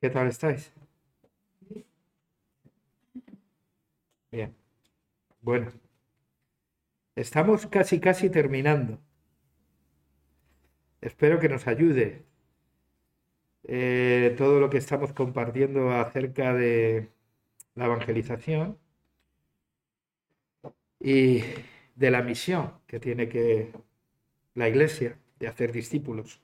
¿Qué tal estáis? Bien. Bueno, estamos casi, casi terminando. Espero que nos ayude eh, todo lo que estamos compartiendo acerca de la evangelización y de la misión que tiene que la iglesia de hacer discípulos.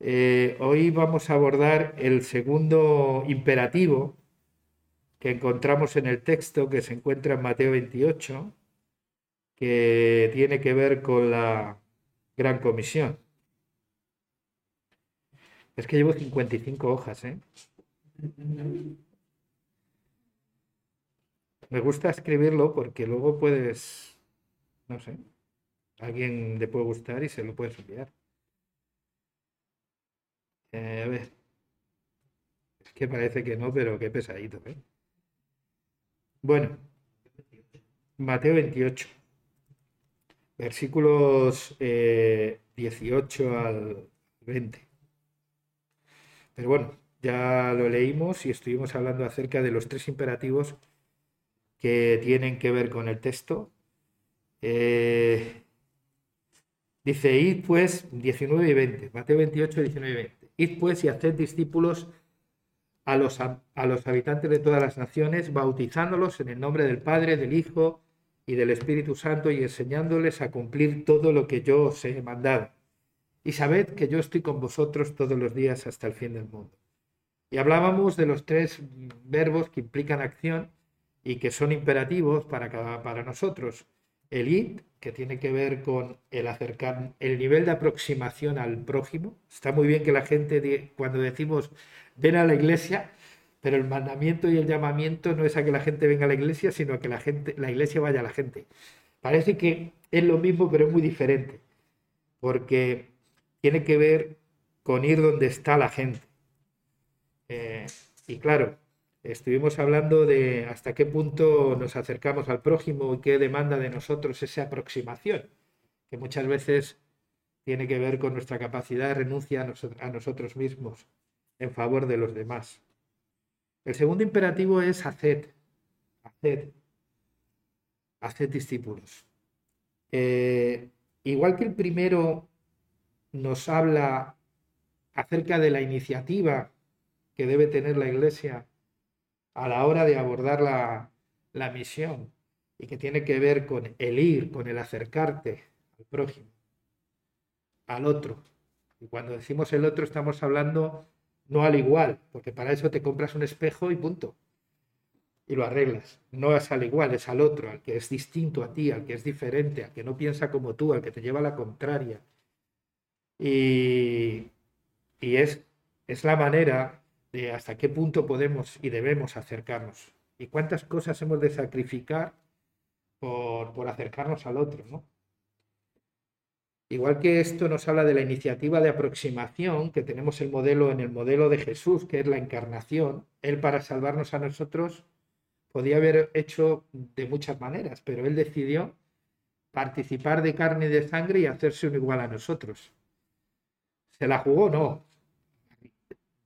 Eh, hoy vamos a abordar el segundo imperativo que encontramos en el texto que se encuentra en Mateo 28, que tiene que ver con la gran comisión. Es que llevo 55 hojas, ¿eh? Me gusta escribirlo porque luego puedes, no sé, alguien le puede gustar y se lo puedes enviar. Eh, a ver. Es que parece que no, pero qué pesadito, ¿eh? Bueno, Mateo 28, versículos 18 eh, al 20. Pero bueno, ya lo leímos y estuvimos hablando acerca de los tres imperativos que tienen que ver con el texto. Eh, dice, id pues 19 y 20, Mateo 28, 19 y 20. Id pues y haced discípulos a los, a, los habitantes de todas las naciones, bautizándolos en el nombre del Padre, del Hijo y del Espíritu Santo y enseñándoles a cumplir todo lo que yo os he mandado. Y sabed que yo estoy con vosotros todos los días hasta el fin del mundo. Y hablábamos de los tres verbos que implican acción y que son imperativos para, para nosotros. El id, que tiene que ver con el acercar, el nivel de aproximación al prójimo. Está muy bien que la gente, cuando decimos ven a la iglesia, pero el mandamiento y el llamamiento no es a que la gente venga a la iglesia, sino a que la gente, la iglesia vaya a la gente. Parece que es lo mismo, pero es muy diferente, porque tiene que ver con ir donde está la gente. Eh, y claro, Estuvimos hablando de hasta qué punto nos acercamos al prójimo y qué demanda de nosotros esa aproximación, que muchas veces tiene que ver con nuestra capacidad de renuncia a, nosotros mismos en favor de los demás. El segundo imperativo es haced, haced, haced discípulos. Eh, igual que el primero nos habla acerca de la iniciativa que debe tener la Iglesia a la hora de abordar la, misión y que tiene que ver con el ir, con el acercarte al prójimo, al otro. Y cuando decimos el otro estamos hablando no al igual, porque para eso te compras un espejo y punto. Y lo arreglas. No es al igual, es al otro, al que es distinto a ti, al que es diferente, al que no piensa como tú, al que te lleva a la contraria. Y, y es, es la manera de hasta qué punto podemos y debemos acercarnos y cuántas cosas hemos de sacrificar por, acercarnos al otro, ¿no? Igual que esto nos habla de la iniciativa de aproximación, que tenemos el modelo en el modelo de Jesús, que es la encarnación, Él para salvarnos a nosotros podía haber hecho de muchas maneras, pero Él decidió participar de carne y de sangre y hacerse un igual a nosotros. ¿Se la jugó? No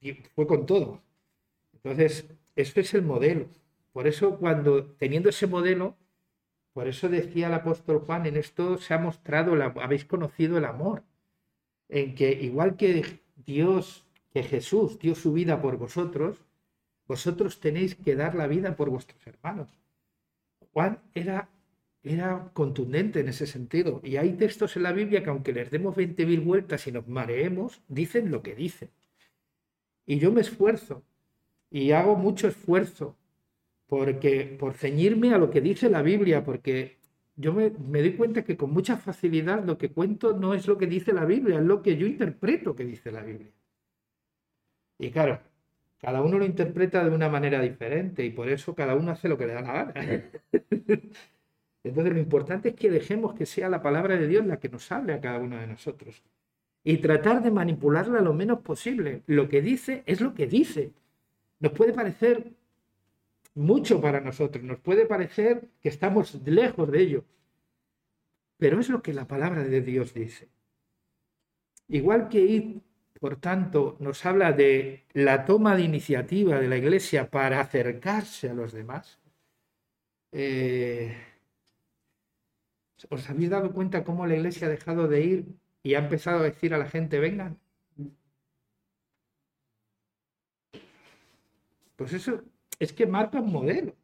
y fue con todo. Entonces, esto es el modelo. Por eso, cuando teniendo ese modelo, por eso decía el apóstol Juan, en esto se ha mostrado, habéis conocido el amor, en que igual que Dios, que Jesús dio su vida por vosotros, vosotros tenéis que dar la vida por vuestros hermanos. Juan era, era contundente en ese sentido. Y hay textos en la Biblia que aunque les demos 20.000 vueltas y nos mareemos, dicen lo que dicen. Y yo me esfuerzo y hago mucho esfuerzo porque, por ceñirme a lo que dice la Biblia, porque yo me, doy cuenta que con mucha facilidad lo que cuento no es lo que dice la Biblia, es lo que yo interpreto que dice la Biblia. Y claro, cada uno lo interpreta de una manera diferente y por eso cada uno hace lo que le da la gana. Entonces lo importante es que dejemos que sea la palabra de Dios la que nos hable a cada uno de nosotros y tratar de manipularla lo menos posible. Lo que dice es lo que dice. Nos puede parecer mucho para nosotros, nos puede parecer que estamos lejos de ello, pero es lo que la palabra de Dios dice. Id por tanto, nos habla de la toma de iniciativa de la Iglesia para acercarse a los demás. Eh, ¿Os habéis dado cuenta cómo la Iglesia ha dejado de ir y ha empezado a decir a la gente, vengan? Pues eso es que marca un modelo.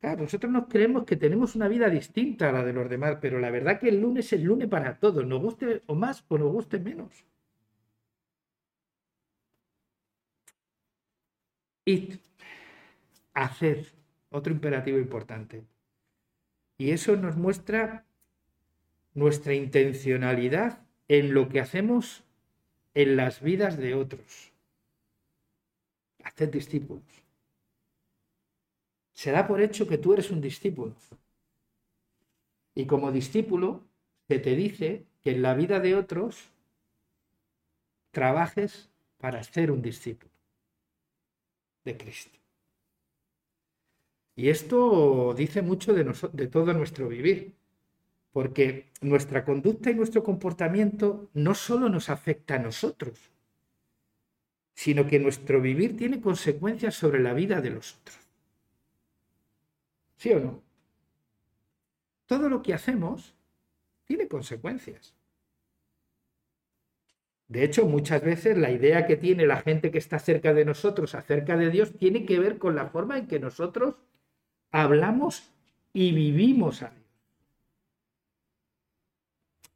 Claro, nosotros nos creemos que tenemos una vida distinta a la de los demás, pero la verdad que el lunes es el lunes para todos, nos guste o más o nos guste menos. Y hacer, otro imperativo importante. Y eso nos muestra nuestra intencionalidad en lo que hacemos en las vidas de otros. Hacer discípulos. Se da por hecho que tú eres un discípulo. Y como discípulo, se te dice que en la vida de otros trabajes para ser un discípulo de Cristo. Y esto dice mucho de, de todo nuestro vivir, porque nuestra conducta y nuestro comportamiento no solo nos afecta a nosotros, sino que nuestro vivir tiene consecuencias sobre la vida de los otros. ¿Sí o no? Todo lo que hacemos tiene consecuencias. De hecho, muchas veces la idea que tiene la gente que está cerca de nosotros acerca de Dios tiene que ver con la forma en que nosotros hablamos y vivimos a Dios.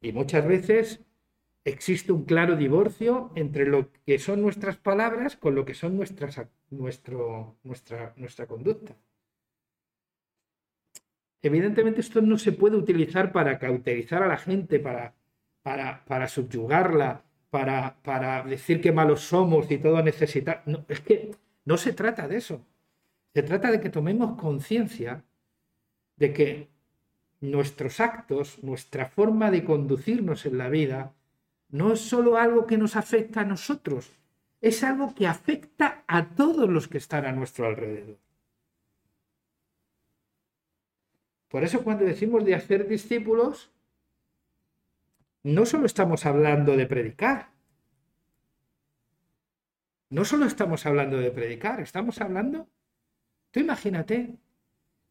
Y muchas veces existe un claro divorcio entre lo que son nuestras palabras con lo que son nuestras, nuestro, nuestra, nuestra conducta. Evidentemente esto no se puede utilizar para cauterizar a la gente, para, para, para subyugarla, para, decir que malos somos y todo necesita. No, es que no se trata de eso. Se trata de que tomemos conciencia de que nuestros actos, nuestra forma de conducirnos en la vida, no es solo algo que nos afecta a nosotros, es algo que afecta a todos los que están a nuestro alrededor. Por eso cuando decimos de hacer discípulos, no solo estamos hablando de predicar, no solo estamos hablando de predicar, estamos hablando, tú imagínate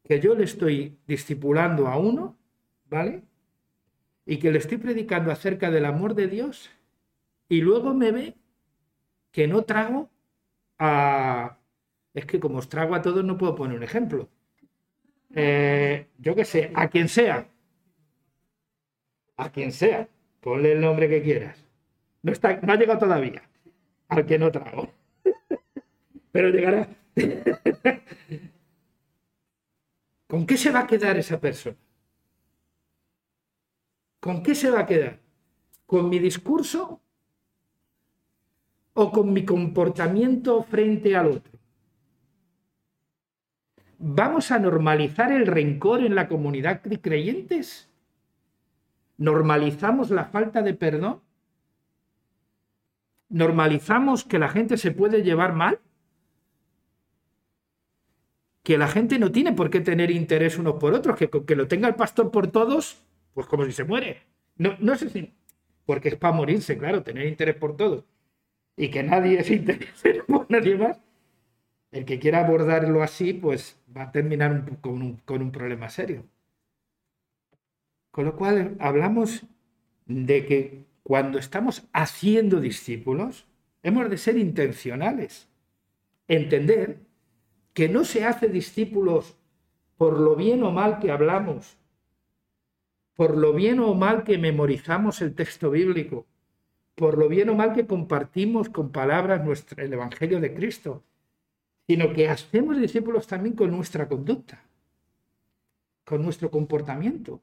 que yo le estoy discipulando a uno, ¿vale? Y que le estoy predicando acerca del amor de Dios y luego me ve que no trago a... Es que como os trago a todos no puedo poner un ejemplo. Eh, yo qué sé, a quien sea. A quien sea. Ponle el nombre que quieras. No, está, no ha llegado todavía. Al que no trago. Pero llegará. ¿Con qué se va a quedar esa persona? ¿Con qué se va a quedar? ¿Con mi discurso o con mi comportamiento frente al otro? ¿Vamos a normalizar el rencor en la comunidad de creyentes? ¿Normalizamos la falta de perdón? ¿Normalizamos que la gente se puede llevar mal? ¿Que la gente no tiene por qué tener interés unos por otros? ¿Que, que lo tenga el pastor por todos? Pues como si se muere. No, no sé si... Porque es para morirse, claro, tener interés por todos. Y que nadie se interese por nadie más. El que quiera abordarlo así, pues va a terminar con un problema serio. Con lo cual hablamos de que cuando estamos haciendo discípulos, hemos de ser intencionales. Entender que no se hace discípulos por lo bien o mal que hablamos, por lo bien o mal que memorizamos el texto bíblico, por lo bien o mal que compartimos con palabras el Evangelio de Cristo, sino que hacemos discípulos también con nuestra conducta, con nuestro comportamiento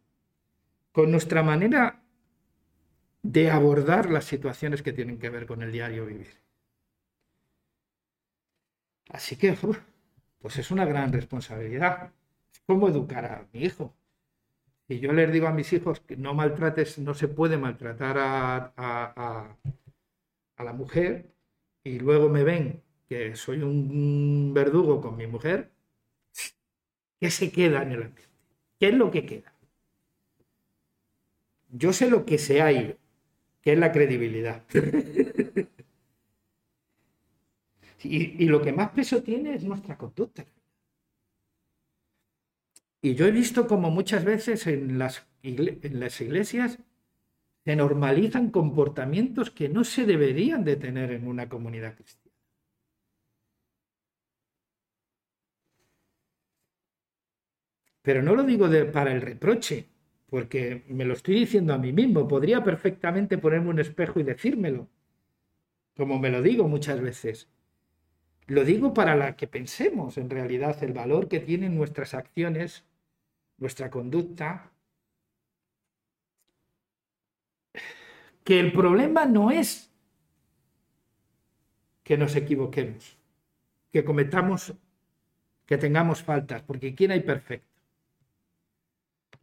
con nuestra manera de abordar las situaciones que tienen que ver con el diario vivir. Así que, pues es una gran responsabilidad. ¿Cómo educar a mi hijo? Si yo les digo a mis hijos que no maltrates, no se puede maltratar a, a la mujer, y luego me ven que soy un verdugo con mi mujer, ¿qué se queda en el ambiente? ¿Qué es lo que queda? Yo sé lo que se ha ido. que es la credibilidad. y, lo que más peso tiene es nuestra conducta. Y yo he visto como muchas veces en las, iglesias se normalizan comportamientos que no se deberían de tener en una comunidad cristiana. Pero no lo digo para el reproche, porque me lo estoy diciendo a mí mismo. Podría perfectamente ponerme un espejo y decírmelo, como me lo digo muchas veces. Lo digo para la que pensemos en realidad el valor que tienen nuestras acciones, nuestra conducta. Que el problema no es que nos equivoquemos, que cometamos, que tengamos faltas, porque ¿quién hay perfecto?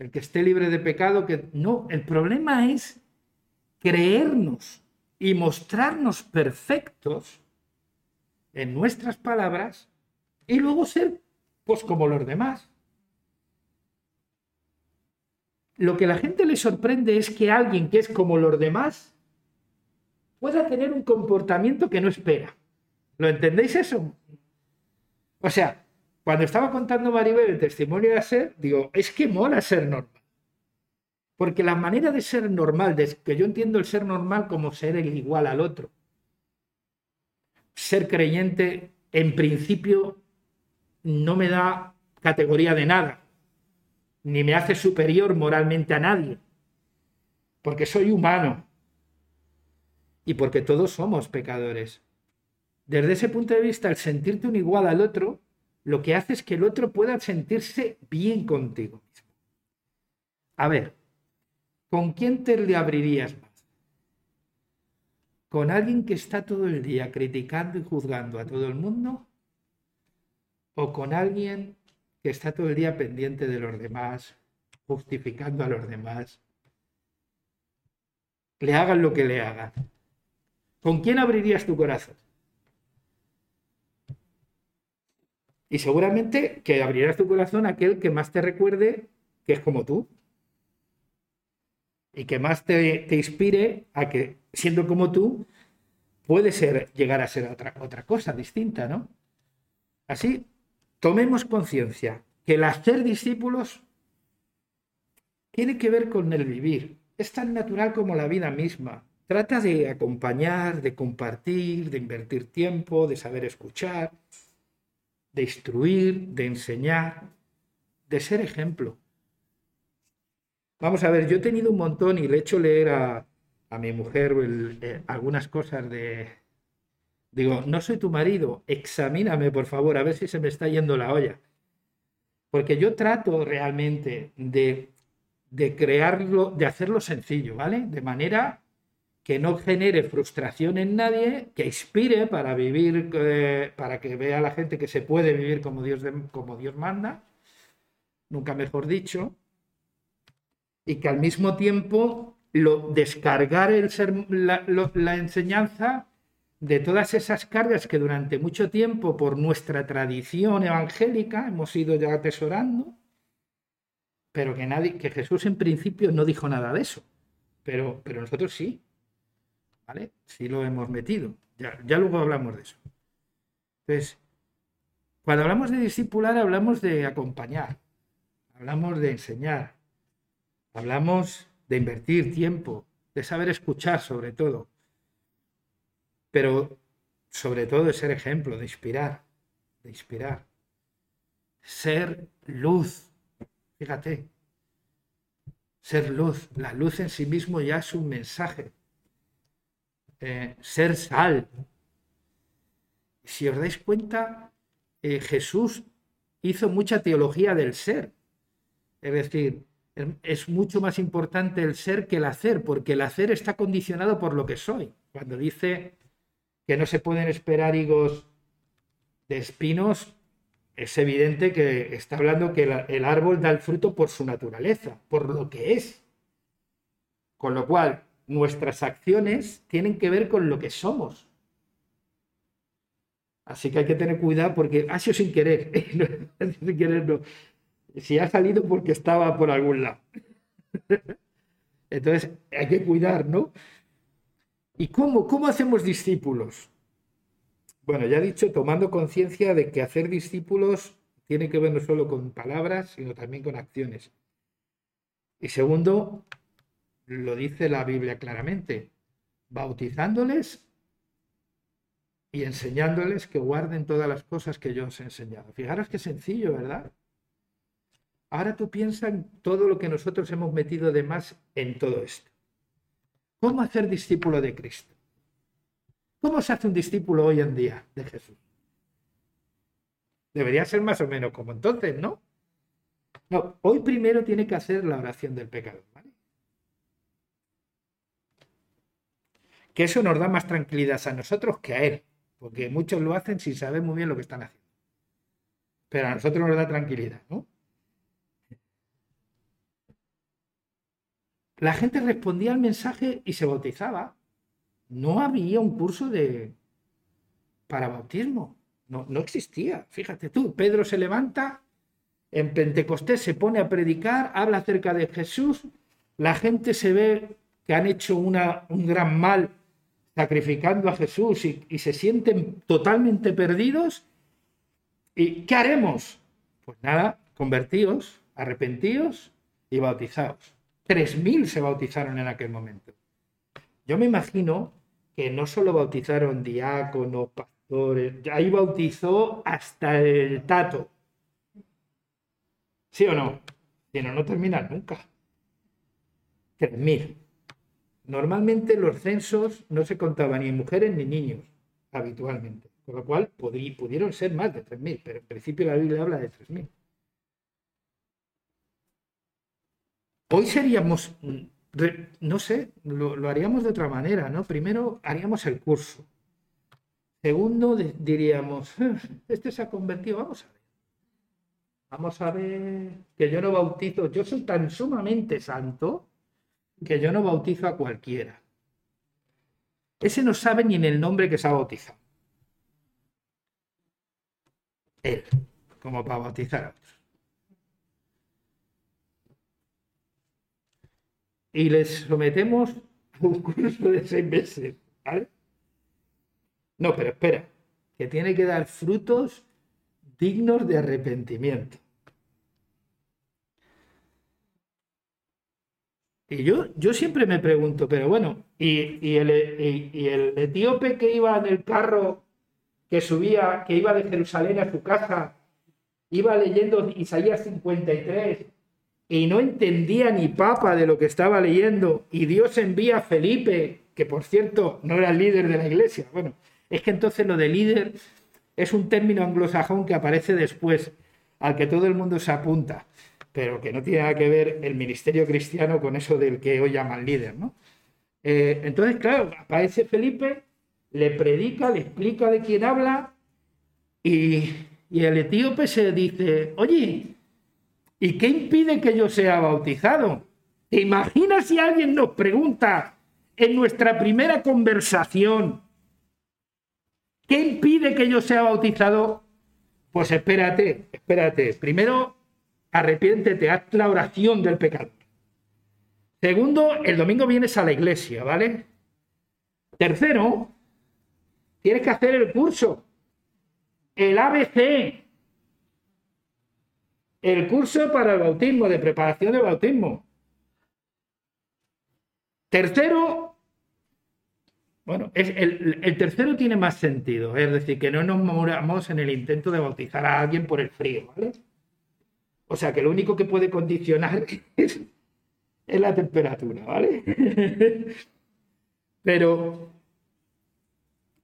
el que esté libre de pecado, que no, el problema es creernos y mostrarnos perfectos en nuestras palabras y luego ser pues como los demás. Lo que a la gente le sorprende es que alguien que es como los demás pueda tener un comportamiento que no espera. ¿Lo entendéis eso? O sea, cuando estaba contando Maribel el testimonio de ser, digo, es que mola ser normal. Porque la manera de ser normal, de que yo entiendo el ser normal como ser el igual al otro. Ser creyente, en principio, no me da categoría de nada, ni me hace superior moralmente a nadie, porque soy humano y porque todos somos pecadores. Desde ese punto de vista, el sentirte un igual al otro lo que hace es que el otro pueda sentirse bien contigo A ver, ¿con quién te le abrirías más? ¿Con alguien que está todo el día criticando y juzgando a todo el mundo? ¿O con alguien que está todo el día pendiente de los demás, justificando a los demás? Le hagan lo que le hagan. ¿Con quién abrirías tu corazón? Y seguramente que abrirás tu corazón a aquel que más te recuerde que es como tú. Y que más te, inspire a que, siendo como tú, puede ser, llegar a ser otra, otra cosa distinta, ¿no? Así, tomemos conciencia que el hacer discípulos tiene que ver con el vivir. Es tan natural como la vida misma. Trata de acompañar, de compartir, de invertir tiempo, de saber escuchar, de instruir, de enseñar, de ser ejemplo. Vamos a ver, yo he tenido un montón y le he hecho leer a, mi mujer eh, algunas cosas de... Digo, no soy tu marido, examíname por favor, a ver si se me está yendo la olla. Porque yo trato realmente de, de crearlo, de hacerlo sencillo, ¿vale? De manera que no genere frustración en nadie, que inspire para vivir, eh, para que vea la gente que se puede vivir como Dios, como Dios manda, nunca mejor dicho, y que al mismo tiempo lo, descargar el ser, la, enseñanza de todas esas cargas que durante mucho tiempo por nuestra tradición evangélica hemos ido ya atesorando, pero que, nadie, que Jesús en principio no dijo nada de eso, pero, pero nosotros sí. ¿Vale? Sí lo hemos metido. Ya, ya luego hablamos de eso. Entonces, cuando hablamos de discipular, hablamos de acompañar, hablamos de enseñar, hablamos de invertir tiempo, de saber escuchar sobre todo, pero sobre todo de ser ejemplo, de inspirar, de inspirar. Ser luz, fíjate, ser luz, la luz en sí mismo ya es un mensaje, eh, ser sal. Si os dais cuenta, eh, Jesús hizo mucha teología del ser. Es decir, es mucho más importante el ser que el hacer, porque el hacer está condicionado por lo que soy. Cuando dice que no se pueden esperar higos de espinos, es evidente que está hablando que el árbol da el fruto por su naturaleza, por lo que es. Con lo cual, nuestras acciones tienen que ver con lo que somos. Así que hay que tener cuidado porque ha sido sin querer. sin querer no. Si ha salido porque estaba por algún lado. Entonces hay que cuidar, ¿no? ¿Y cómo? ¿Cómo hacemos discípulos? Bueno, ya he dicho, tomando conciencia de que hacer discípulos tiene que ver no solo con palabras, sino también con acciones. Y segundo, lo dice la Biblia claramente, bautizándoles y enseñándoles que guarden todas las cosas que yo os he enseñado. Fijaros qué sencillo, ¿verdad? Ahora tú piensas en todo lo que nosotros hemos metido de más en todo esto. ¿Cómo hacer discípulo de Cristo? ¿Cómo se hace un discípulo hoy en día de Jesús? Debería ser más o menos como entonces, ¿no? No, hoy primero tiene que hacer la oración del pecado. ¿vale? Que eso nos da más tranquilidad a nosotros que a Él, porque muchos lo hacen sin saber muy bien lo que están haciendo. Pero a nosotros nos da tranquilidad, ¿no? La gente respondía al mensaje y se bautizaba. No había un curso de para bautismo. No, existía. Fíjate tú, Pedro se levanta en Pentecostés, se pone a predicar, habla acerca de Jesús, la gente se ve que han hecho un gran mal sacrificando a Jesús y, y se sienten totalmente perdidos. ¿Y qué haremos? Pues nada, convertíos, arrepentíos y bautizaos. Tres mil se bautizaron en aquel momento. Yo me imagino que no solo bautizaron diáconos, pastores, ahí bautizó hasta el tato. ¿Sí o no? Si no, no terminan nunca. Tres mil. Normalmente los censos no se contaban ni mujeres ni niños, habitualmente. Con lo cual pudieron ser más de 3.000, pero en principio la Biblia habla de 3.000. Hoy seríamos, no sé, lo, haríamos de otra manera, ¿no? Primero haríamos el curso. Segundo diríamos, ah, este se ha convertido, vamos a ver. Vamos a ver que yo no bautizo, yo soy tan sumamente santo que yo no bautizo a cualquiera. Ese no sabe ni en el nombre que se ha bautizado. Él, como para bautizar a otros. Y les sometemos un curso de seis meses. No, pero espera, que tiene que dar frutos dignos de arrepentimiento. Y yo, yo siempre me pregunto, pero bueno, y, el, el etíope que iba en el carro, que subía, que iba de Jerusalén a su casa, iba leyendo Isaías 53 y no entendía ni papa de lo que estaba leyendo, y Dios envía a Felipe, que por cierto no era el líder de la iglesia. Bueno, es que entonces lo de líder es un término anglosajón que aparece después, al que todo el mundo se apunta pero que no tiene nada que ver el ministerio cristiano con eso del que hoy llaman líder, ¿no? Eh, entonces, claro, aparece Felipe, le predica, le explica de quién habla y, y el etíope se dice, oye, ¿y qué impide que yo sea bautizado? ¿Te imaginas si alguien nos pregunta en nuestra primera conversación, ¿qué impide que yo sea bautizado? Pues espérate, espérate. Primero arrepiéntete, haz la oración del pecado. Segundo, el domingo vienes a la iglesia, ¿vale? Tercero, tienes que hacer el curso, el ABC, el curso para el bautismo, de preparación de bautismo. Tercero, bueno, es el, tercero tiene más sentido, es decir, que no nos moramos en el intento de bautizar a alguien por el frío, ¿vale? O sea que lo único que puede condicionar es, la temperatura, ¿vale? Pero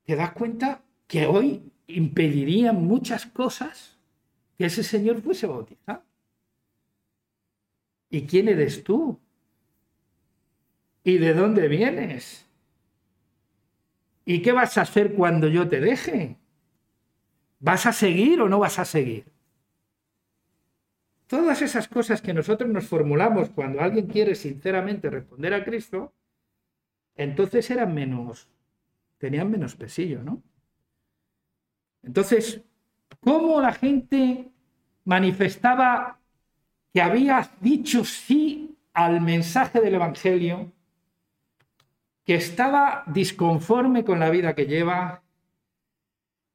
te das cuenta que hoy impedirían muchas cosas que ese señor fuese bautizado. ¿Y quién eres tú? ¿Y de dónde vienes? ¿Y qué vas a hacer cuando yo te deje? ¿Vas a seguir o no vas a seguir? Todas esas cosas que nosotros nos formulamos cuando alguien quiere sinceramente responder a Cristo, entonces eran menos, tenían menos pesillo, ¿no? Entonces, ¿cómo la gente manifestaba que había dicho sí al mensaje del Evangelio? que estaba disconforme con la vida que lleva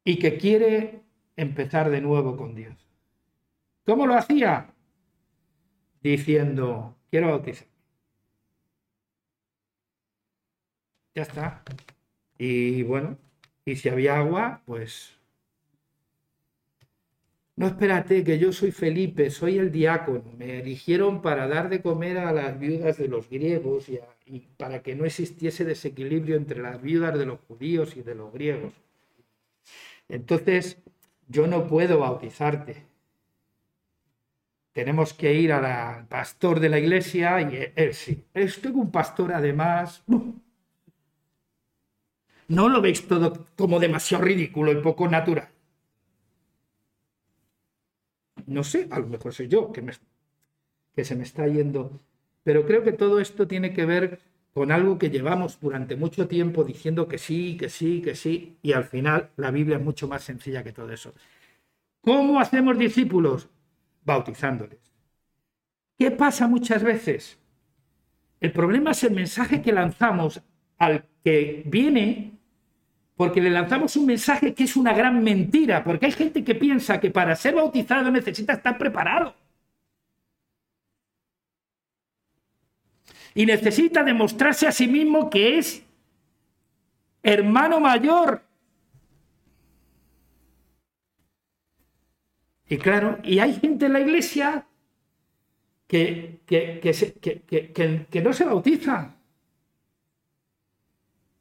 y que quiere empezar de nuevo con Dios. ¿Cómo lo hacía? Diciendo, quiero bautizar. Ya está. Y bueno, y si había agua, pues... No espérate, que yo soy Felipe, soy el diácono. Me eligieron para dar de comer a las viudas de los griegos y, para que no existiese desequilibrio entre las viudas de los judíos y de los griegos. Entonces, yo no puedo bautizarte. Tenemos que ir al pastor de la iglesia y él sí. Estoy un pastor además. ¿No lo veis todo como demasiado ridículo y poco natural? No sé, a lo mejor soy yo que, me, se me está yendo. Pero creo que todo esto tiene que ver con algo que llevamos durante mucho tiempo diciendo que sí, que sí, que sí, y al final la Biblia es mucho más sencilla que todo eso. ¿Cómo hacemos discípulos? Bautizándoles. ¿Qué pasa muchas veces? El problema es el mensaje que lanzamos al que viene porque le lanzamos un mensaje que es una gran mentira, porque hay gente que piensa que para ser bautizado necesita estar preparado. y necesita demostrarse a sí mismo que es hermano mayor. Y claro, y hay gente en la iglesia que, que, no se bautiza.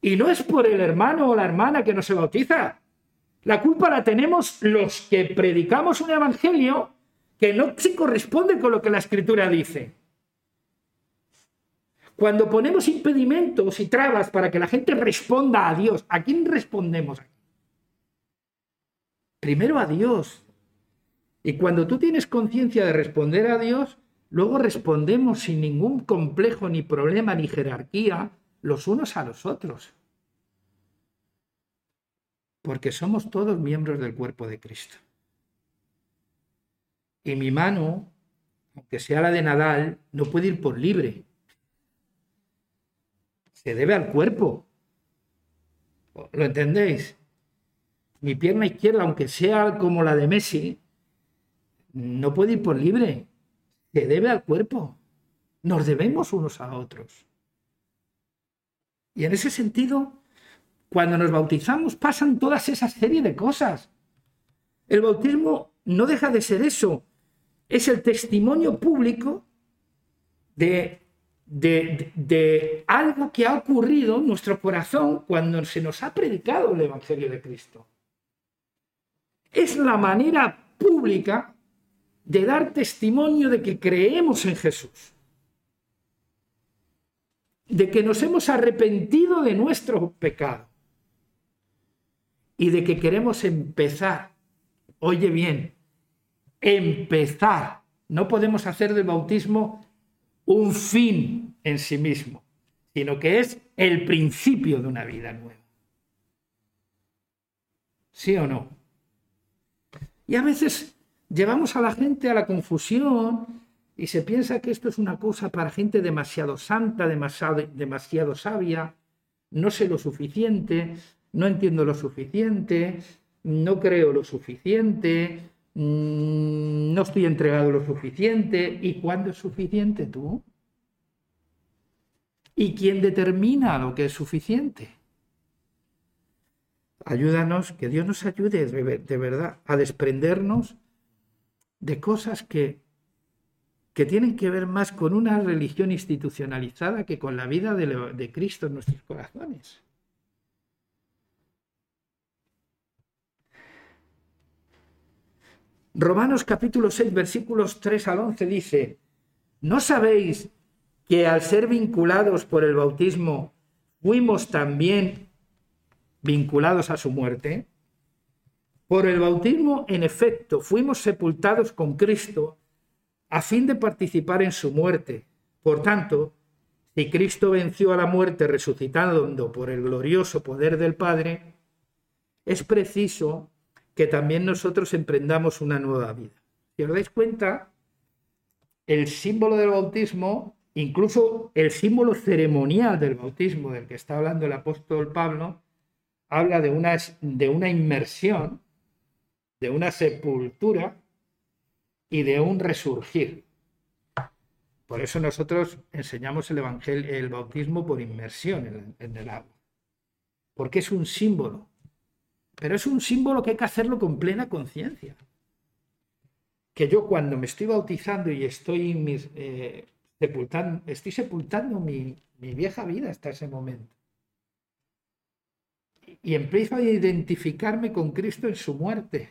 Y no es por el hermano o la hermana que no se bautiza. La culpa la tenemos los que predicamos un evangelio que no se corresponde con lo que la escritura dice. Cuando ponemos impedimentos y trabas para que la gente responda a Dios, ¿a quién respondemos? Primero a Dios. Y cuando tú tienes conciencia de responder a Dios, luego respondemos sin ningún complejo, ni problema, ni jerarquía, los unos a los otros. Porque somos todos miembros del cuerpo de Cristo. Y mi mano, aunque sea la de Nadal, no puede ir por libre se debe al cuerpo. ¿Lo entendéis? Mi pierna izquierda, aunque sea como la de Messi, no puede ir por libre. Se debe al cuerpo. Nos debemos unos a otros. Y en ese sentido, cuando nos bautizamos pasan todas esas serie de cosas. El bautismo no deja de ser eso. Es el testimonio público de de, algo que ha ocurrido en nuestro corazón cuando se nos ha predicado el Evangelio de Cristo. Es la manera pública de dar testimonio de que creemos en Jesús, de que nos hemos arrepentido de nuestro pecado y de que queremos empezar, oye bien, empezar. No podemos hacer del bautismo un fin en sí mismo, sino que es el principio de una vida nueva. ¿Sí o no? Y a veces llevamos a la gente a la confusión y se piensa que esto es una cosa para gente demasiado santa, demasiado, demasiado sabia, no sé lo suficiente, no entiendo lo suficiente, no creo lo suficiente, Mm, no estoy entregado lo suficiente. ¿Y cuándo es suficiente tú? ¿Y quién determina lo que es suficiente? Ayúdanos, que Dios nos ayude de verdad a desprendernos de cosas que, que tienen que ver más con una religión institucionalizada que con la vida de, de Cristo en nuestros corazones. Romanos capítulo 6, versículos 3 al 11 dice, ¿no sabéis que al ser vinculados por el bautismo fuimos también vinculados a su muerte? Por el bautismo, en efecto, fuimos sepultados con Cristo a fin de participar en su muerte. Por tanto, si Cristo venció a la muerte resucitando por el glorioso poder del Padre, es preciso que también nosotros emprendamos una nueva vida. Si os dais cuenta, el símbolo del bautismo incluso el símbolo ceremonial del bautismo del que está hablando el apóstol Pablo habla de una, de una inmersión, de una sepultura y de un resurgir. Por eso nosotros enseñamos el evangelio, el bautismo por inmersión en el agua. Porque es un símbolo. Pero es un símbolo que hay que hacerlo con plena conciencia. Que yo cuando me estoy bautizando y estoy eh, sepultando, estoy sepultando mi, mi vieja vida hasta ese momento y empiezo a identificarme con Cristo en su muerte.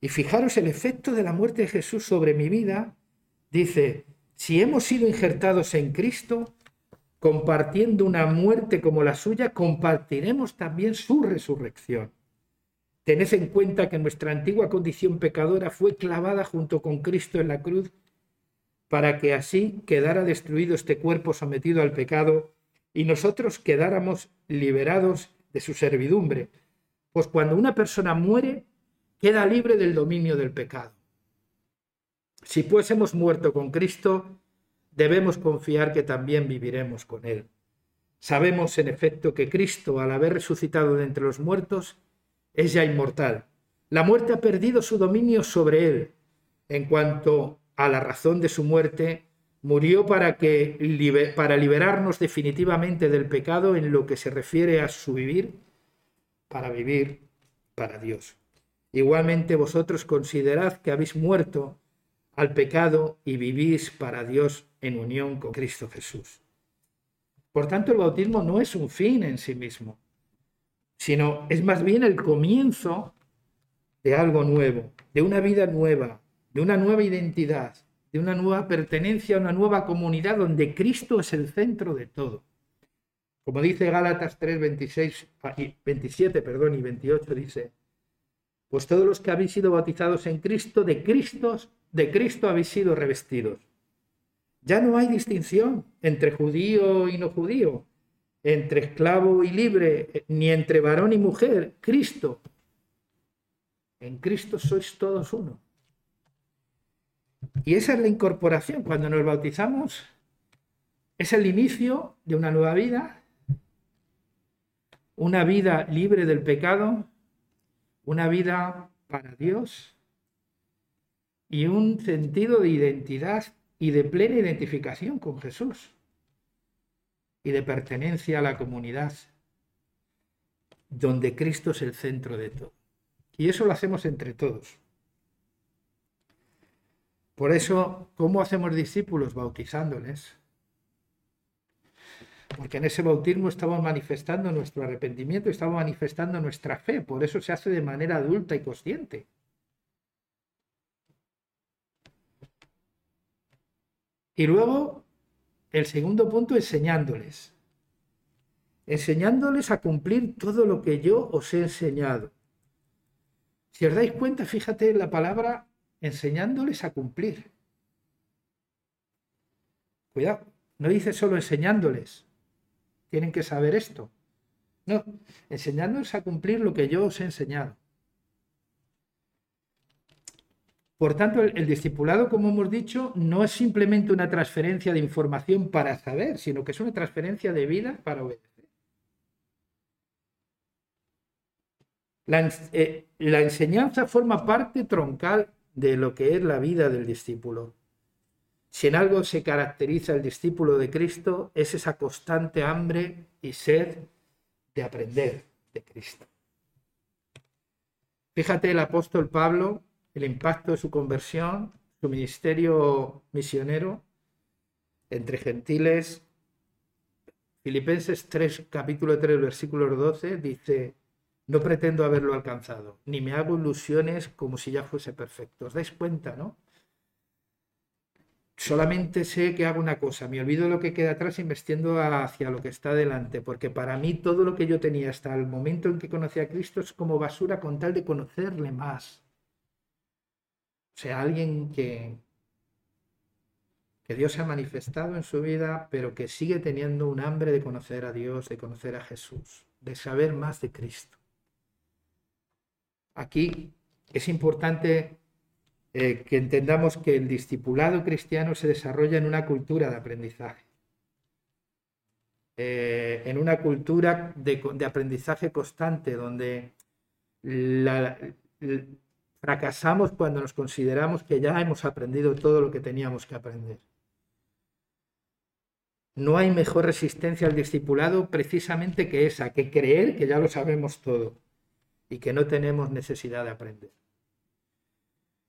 Y fijaros el efecto de la muerte de Jesús sobre mi vida. Dice, si hemos sido injertados en Cristo, compartiendo una muerte como la suya, compartiremos también su resurrección. Tened en cuenta que nuestra antigua condición pecadora fue clavada junto con Cristo en la cruz para que así quedara destruido este cuerpo sometido al pecado y nosotros quedáramos liberados de su servidumbre. Pues cuando una persona muere, queda libre del dominio del pecado. Si pues hemos muerto con Cristo, debemos confiar que también viviremos con Él. Sabemos, en efecto, que Cristo, al haber resucitado de entre los muertos, es ya inmortal. La muerte ha perdido su dominio sobre Él. En cuanto a la razón de su muerte, murió para, que, para liberarnos definitivamente del pecado en lo que se refiere a su vivir, para vivir para Dios. Igualmente vosotros considerad que habéis muerto al pecado y vivís para Dios en unión con Cristo Jesús. Por tanto, el bautismo no es un fin en sí mismo, sino es más bien el comienzo de algo nuevo, de una vida nueva, de una nueva identidad, de una nueva pertenencia a una nueva comunidad donde Cristo es el centro de todo. Como dice Gálatas 3, 26, 27 perdón, y 28, dice, pues todos los que habéis sido bautizados en Cristo, de Cristo, de Cristo habéis sido revestidos. Ya no hay distinción entre judío y no judío, entre esclavo y libre, ni entre varón y mujer. Cristo. En Cristo sois todos uno. Y esa es la incorporación. Cuando nos bautizamos, es el inicio de una nueva vida, una vida libre del pecado, una vida para Dios y un sentido de identidad y de plena identificación con Jesús y de pertenencia a la comunidad donde Cristo es el centro de todo. Y eso lo hacemos entre todos. Por eso, ¿cómo hacemos discípulos? Bautizándoles. Porque en ese bautismo estamos manifestando nuestro arrepentimiento, estamos manifestando nuestra fe. Por eso se hace de manera adulta y consciente. Y luego, el segundo punto, enseñándoles. Enseñándoles a cumplir todo lo que yo os he enseñado. Si os dais cuenta, fíjate en la palabra enseñándoles a cumplir. Cuidado, no dice solo enseñándoles, tienen que saber esto. No, enseñándoles a cumplir lo que yo os he enseñado. Por tanto, el, discipulado, como hemos dicho, no es simplemente una transferencia de información para saber, sino que es una transferencia de vida para obedecer. La, eh, la enseñanza forma parte troncal de lo que es la vida del discípulo. Si en algo se caracteriza el discípulo de Cristo es esa constante hambre y sed de aprender de Cristo. Fíjate el apóstol Pablo, el impacto de su conversión, su ministerio misionero entre gentiles. Filipenses 3, capítulo 3, versículo 12, dice, no pretendo haberlo alcanzado, ni me hago ilusiones como si ya fuese perfecto. ¿Os dais cuenta, no? Solamente sé que hago una cosa, me olvido de lo que queda atrás y me hacia lo que está delante, porque para mí todo lo que yo tenía hasta el momento en que conocí a Cristo es como basura con tal de conocerle más. O sea, alguien que, que Dios ha manifestado en su vida, pero que sigue teniendo un hambre de conocer a Dios, de conocer a Jesús, de saber más de Cristo. Aquí es importante eh, que entendamos que el discipulado cristiano se desarrolla en una cultura de aprendizaje, eh, en una cultura de, aprendizaje constante, donde fracasamos cuando nos consideramos que ya hemos aprendido todo lo que teníamos que aprender. No hay mejor resistencia al discipulado precisamente que esa, que creer que ya lo sabemos todo y que no tenemos necesidad de aprender.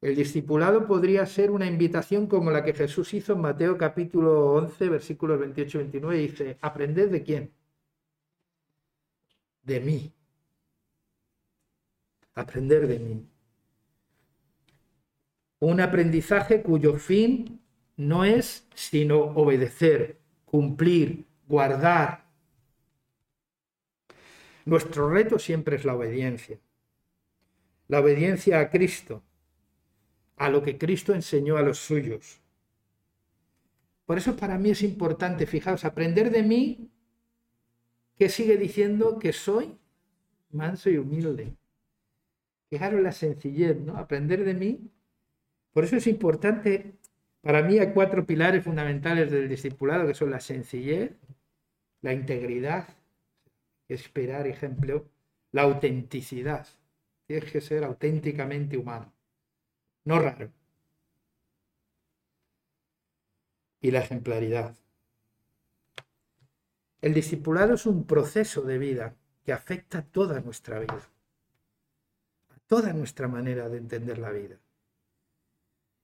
El discipulado podría ser una invitación como la que Jesús hizo en Mateo capítulo 11, versículos 28 y 29. Dice, ¿aprended de quién? De mí. Aprender de mí. Un aprendizaje cuyo fin no es sino obedecer, cumplir, guardar. Nuestro reto siempre es la obediencia. La obediencia a Cristo a lo que Cristo enseñó a los suyos. Por eso para mí es importante, fijaos, aprender de mí que sigue diciendo que soy manso y humilde. Fijaros la sencillez, ¿no? Aprender de mí. Por eso es importante, para mí hay cuatro pilares fundamentales del discipulado, que son la sencillez, la integridad, esperar ejemplo, la autenticidad. Tienes que ser auténticamente humano no raro. Y la ejemplaridad. El discipulado es un proceso de vida que afecta a toda nuestra vida, a toda nuestra manera de entender la vida.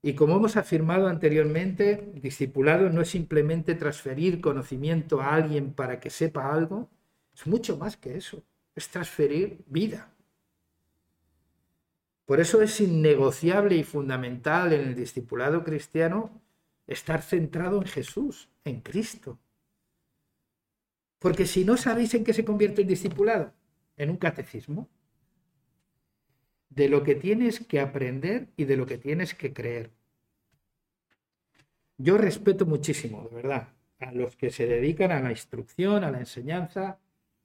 Y como hemos afirmado anteriormente, discipulado no es simplemente transferir conocimiento a alguien para que sepa algo, es mucho más que eso, es transferir vida. Por eso es innegociable y fundamental en el discipulado cristiano estar centrado en Jesús, en Cristo. Porque si no sabéis en qué se convierte el discipulado, en un catecismo, de lo que tienes que aprender y de lo que tienes que creer. Yo respeto muchísimo, de verdad, a los que se dedican a la instrucción, a la enseñanza,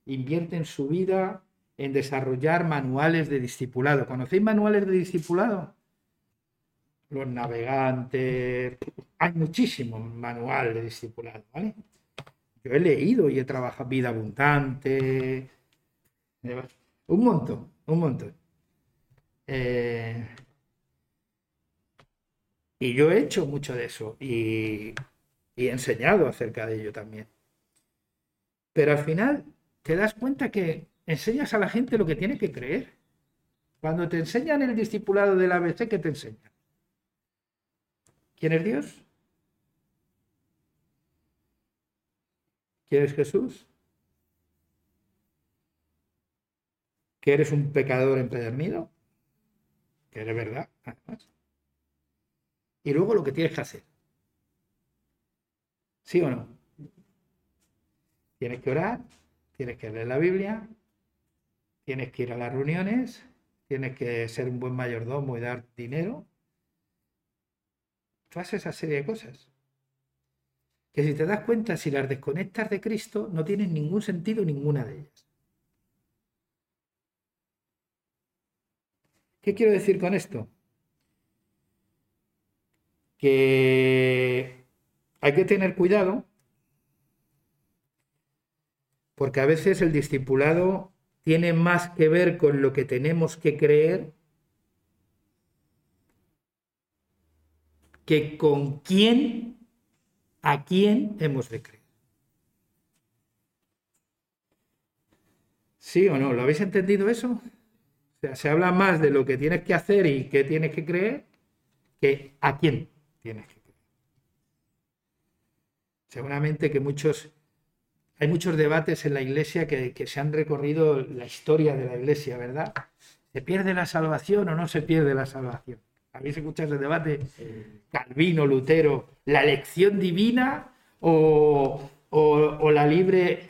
invierten su vida en desarrollar manuales de discipulado. ¿Conocéis manuales de discipulado? Los navegantes, hay muchísimos manuales de discipulado, ¿vale? Yo he leído y he trabajado vida abundante, un montón, un montón. Eh, y yo he hecho mucho de eso y, y he enseñado acerca de ello también. Pero al final te das cuenta que enseñas a la gente lo que tiene que creer. Cuando te enseñan el discipulado del ABC, ¿qué te enseñan? ¿Quién es Dios? ¿Quién es Jesús? ¿Que eres un pecador empedernido? Que eres verdad, Y luego lo que tienes que hacer. ¿Sí o no? Tienes que orar, tienes que leer la Biblia, tienes que ir a las reuniones, tienes que ser un buen mayordomo y dar dinero. Todas esa serie de cosas. Que si te das cuenta, si las desconectas de Cristo, no tienen ningún sentido ninguna de ellas. ¿Qué quiero decir con esto? Que hay que tener cuidado porque a veces el discipulado tiene más que ver con lo que tenemos que creer que con quién, a quién hemos de creer. ¿Sí o no? ¿Lo habéis entendido eso? O sea, se habla más de lo que tienes que hacer y qué tienes que creer que a quién tienes que creer. Seguramente que muchos hay muchos debates en la iglesia que, se han recorrido la historia de la iglesia, ¿verdad? ¿Se pierde la salvación o no se pierde la salvación? ¿Habéis escuchado el debate? Calvino, Lutero, ¿la elección divina o, la libre,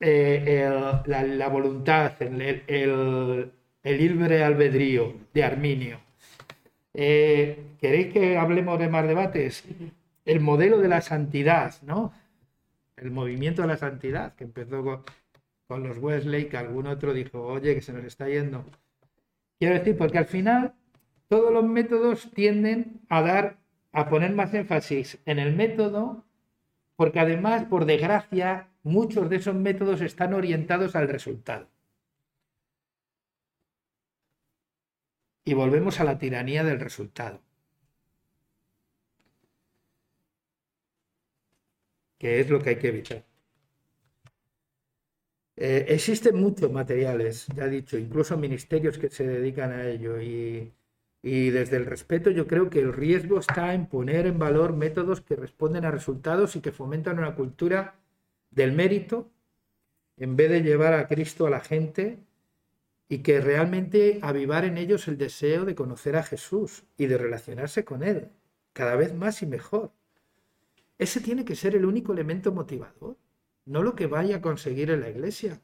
eh, la, voluntad, el, libre albedrío de Arminio? Eh, ¿Queréis que hablemos de más debates? El modelo de la santidad, ¿no? El movimiento de la santidad, que empezó con, los Wesley, que algún otro dijo, oye, que se nos está yendo. Quiero decir, porque al final todos los métodos tienden a dar, a poner más énfasis en el método, porque además, por desgracia, muchos de esos métodos están orientados al resultado. Y volvemos a la tiranía del resultado. Que es lo que hay que evitar. Eh, existen muchos materiales, ya he dicho, incluso ministerios que se dedican a ello y, y, desde el respeto yo creo que el riesgo está en poner en valor métodos que responden a resultados y que fomentan una cultura del mérito en vez de llevar a Cristo a la gente y que realmente avivar en ellos el deseo de conocer a Jesús y de relacionarse con Él cada vez más y mejor. Ese tiene que ser el único elemento motivador no lo que vaya a conseguir en la iglesia.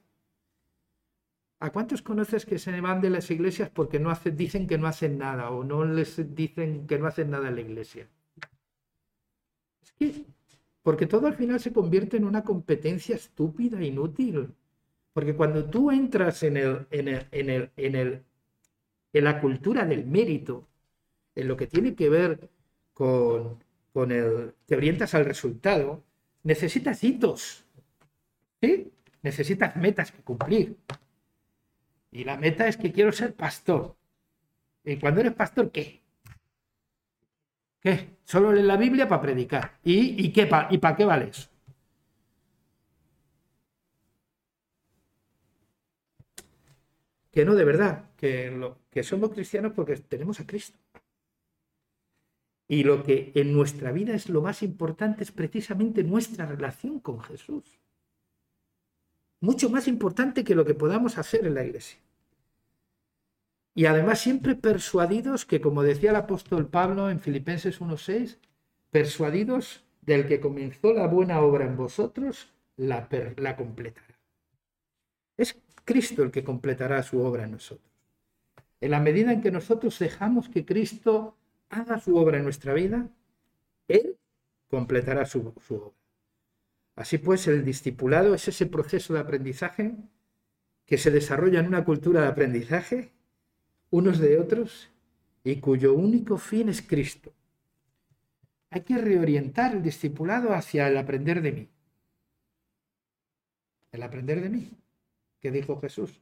¿A cuántos conoces que se van de las iglesias porque no dicen que no hacen nada o no les dicen que no hacen nada en la iglesia? Es que, porque todo al final se convierte en una competencia estúpida, inútil. Porque cuando tú entras en, el, en, el, en, el, en, en la cultura del mérito, en lo que tiene que ver con, con el, te orientas al resultado, necesitas hitos. ¿Sí? Necesitas metas que cumplir. Y la meta es que quiero ser pastor. ¿Y cuando eres pastor, qué? ¿Qué? Solo en la Biblia para predicar. ¿Y, qué, ¿Y para qué vale eso? Que no, de verdad, que, lo, que somos cristianos porque tenemos a Cristo. Y lo que en nuestra vida es lo más importante es precisamente nuestra relación con Jesús mucho más importante que lo que podamos hacer en la iglesia. Y además siempre persuadidos que, como decía el apóstol Pablo en Filipenses 1.6, persuadidos del que comenzó la buena obra en vosotros, la, la completará. Es Cristo el que completará su obra en nosotros. En la medida en que nosotros dejamos que Cristo haga su obra en nuestra vida, Él completará su, obra. Así pues, el discipulado es ese proceso de aprendizaje que se desarrolla en una cultura de aprendizaje unos de otros y cuyo único fin es Cristo. Hay que reorientar el discipulado hacia el aprender de mí. El aprender de mí, que dijo Jesús.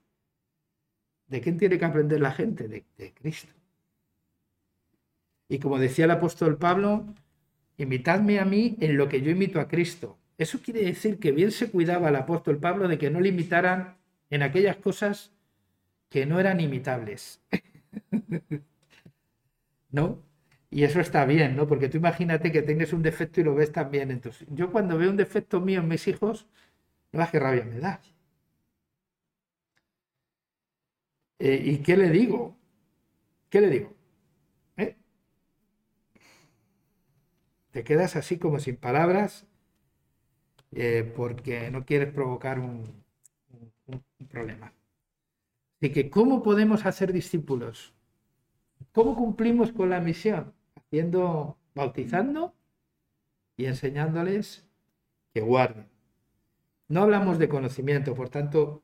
¿De quién tiene que aprender la gente? De Cristo. Y como decía el apóstol Pablo, imitadme a mí en lo que yo imito a Cristo. Eso quiere decir que bien se cuidaba el apóstol Pablo de que no limitaran en aquellas cosas que no eran imitables. ¿No? Y eso está bien, ¿no? Porque tú imagínate que tengas un defecto y lo ves también. Entonces, yo cuando veo un defecto mío en mis hijos, no más que rabia me da. Eh, ¿Y qué le digo? ¿Qué le digo? ¿Eh? Te quedas así como sin palabras eh, porque no quieres provocar un, problema. Así que, ¿cómo podemos hacer discípulos? ¿Cómo cumplimos con la misión? Haciendo, bautizando y enseñándoles que guarden. No hablamos de conocimiento, por tanto,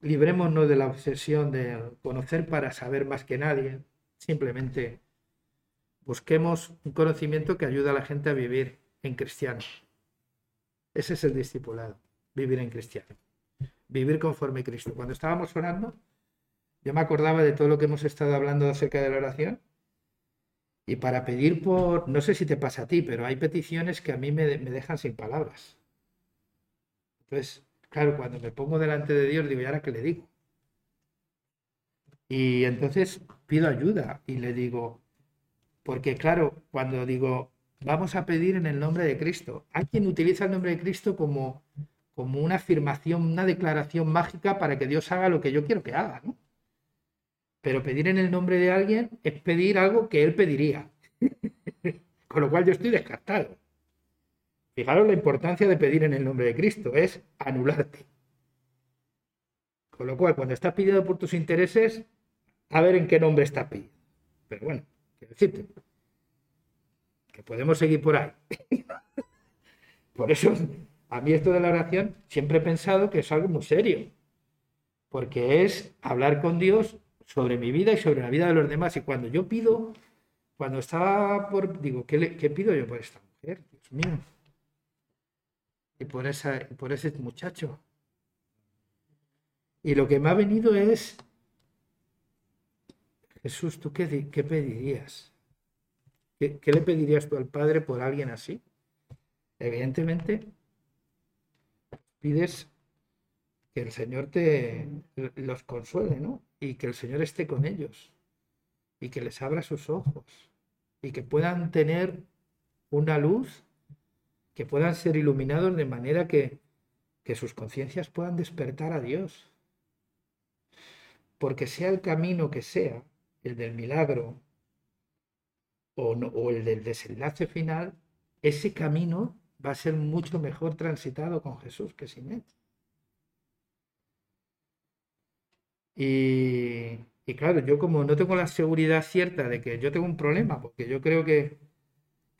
librémonos de la obsesión de conocer para saber más que nadie. Simplemente busquemos un conocimiento que ayude a la gente a vivir en cristiano. Ese es el discipulado, vivir en cristiano, vivir conforme a Cristo. Cuando estábamos orando, yo me acordaba de todo lo que hemos estado hablando acerca de la oración y para pedir por, no sé si te pasa a ti, pero hay peticiones que a mí me, me dejan sin palabras. Entonces, claro, cuando me pongo delante de Dios, digo, ¿y ahora qué le digo? Y entonces pido ayuda y le digo, porque claro, cuando digo, vamos a pedir en el nombre de Cristo. Hay quien utiliza el nombre de Cristo como, como una afirmación, una declaración mágica para que Dios haga lo que yo quiero que haga, ¿no? Pero pedir en el nombre de alguien es pedir algo que él pediría. Con lo cual yo estoy descartado. Fijaros la importancia de pedir en el nombre de Cristo, es anularte. Con lo cual, cuando estás pidiendo por tus intereses, a ver en qué nombre estás pidiendo. Pero bueno, quiero decirte, que podemos seguir por ahí. por eso, a mí esto de la oración siempre he pensado que es algo muy serio, porque es hablar con Dios sobre mi vida y sobre la vida de los demás. Y cuando yo pido, cuando estaba por, digo, ¿qué, qué pido yo por esta mujer? Dios mío. Y por, esa, por ese muchacho. Y lo que me ha venido es, Jesús, ¿tú qué, pedirías? ¿Qué, ¿Qué le pedirías tú al Padre por alguien así? Evidentemente, pides que el Señor te los consuele, ¿no? Y que el Señor esté con ellos y que les abra sus ojos y que puedan tener una luz, que puedan ser iluminados de manera que sus conciencias puedan despertar a Dios. Porque sea el camino que sea, el del milagro o, el del desenlace final, ese camino va a ser mucho mejor transitado con Jesús que sin Él. Y, claro, yo como no tengo la seguridad cierta de que yo tengo un problema, porque yo creo que,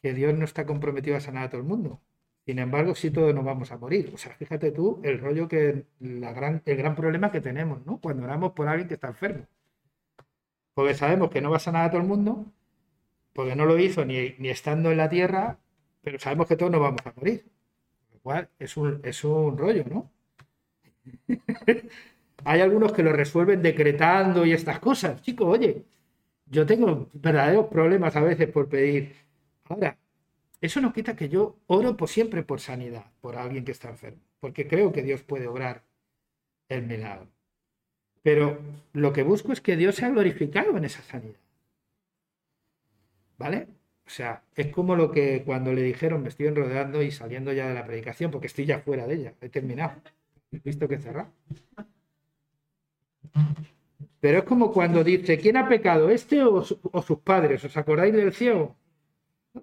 que Dios no está comprometido a sanar a todo el mundo. Sin embargo, sí todos nos vamos a morir. O sea, fíjate tú el rollo que, la gran, el gran problema que tenemos, ¿no? Cuando oramos por alguien que está enfermo. Porque sabemos que no va a sanar a todo el mundo, porque no lo hizo ni, ni estando en la tierra, pero sabemos que todos nos vamos a morir. Lo cual es un, es un rollo, ¿no? Hay algunos que lo resuelven decretando y estas cosas. Chicos, oye, yo tengo verdaderos problemas a veces por pedir. Ahora, eso no quita que yo oro por siempre por sanidad, por alguien que está enfermo, porque creo que Dios puede obrar el milagro. Pero lo que busco es que Dios sea glorificado en esa sanidad. ¿Vale? O sea, es como lo que cuando le dijeron me estoy enrodeando y saliendo ya de la predicación, porque estoy ya fuera de ella, he terminado. He visto que cerrar. Pero es como cuando dice, ¿quién ha pecado? ¿Este o, sus padres? ¿Os acordáis del ciego?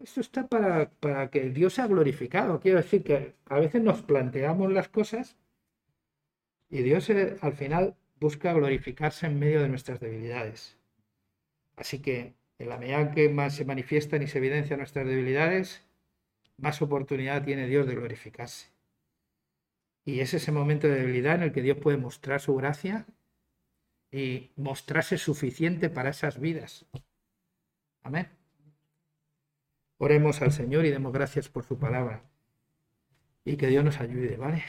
Esto está para, para que Dios sea glorificado. Quiero decir que a veces nos planteamos las cosas y Dios eh, al final busca glorificarse en medio de nuestras debilidades. Así que en la medida que más se manifiestan y se evidencian nuestras debilidades, más oportunidad tiene Dios de glorificarse. Y es ese momento de debilidad en el que Dios puede mostrar su gracia y mostrarse suficiente para esas vidas. Amén. Oremos al Señor y demos gracias por su palabra. Y que Dios nos ayude, ¿vale?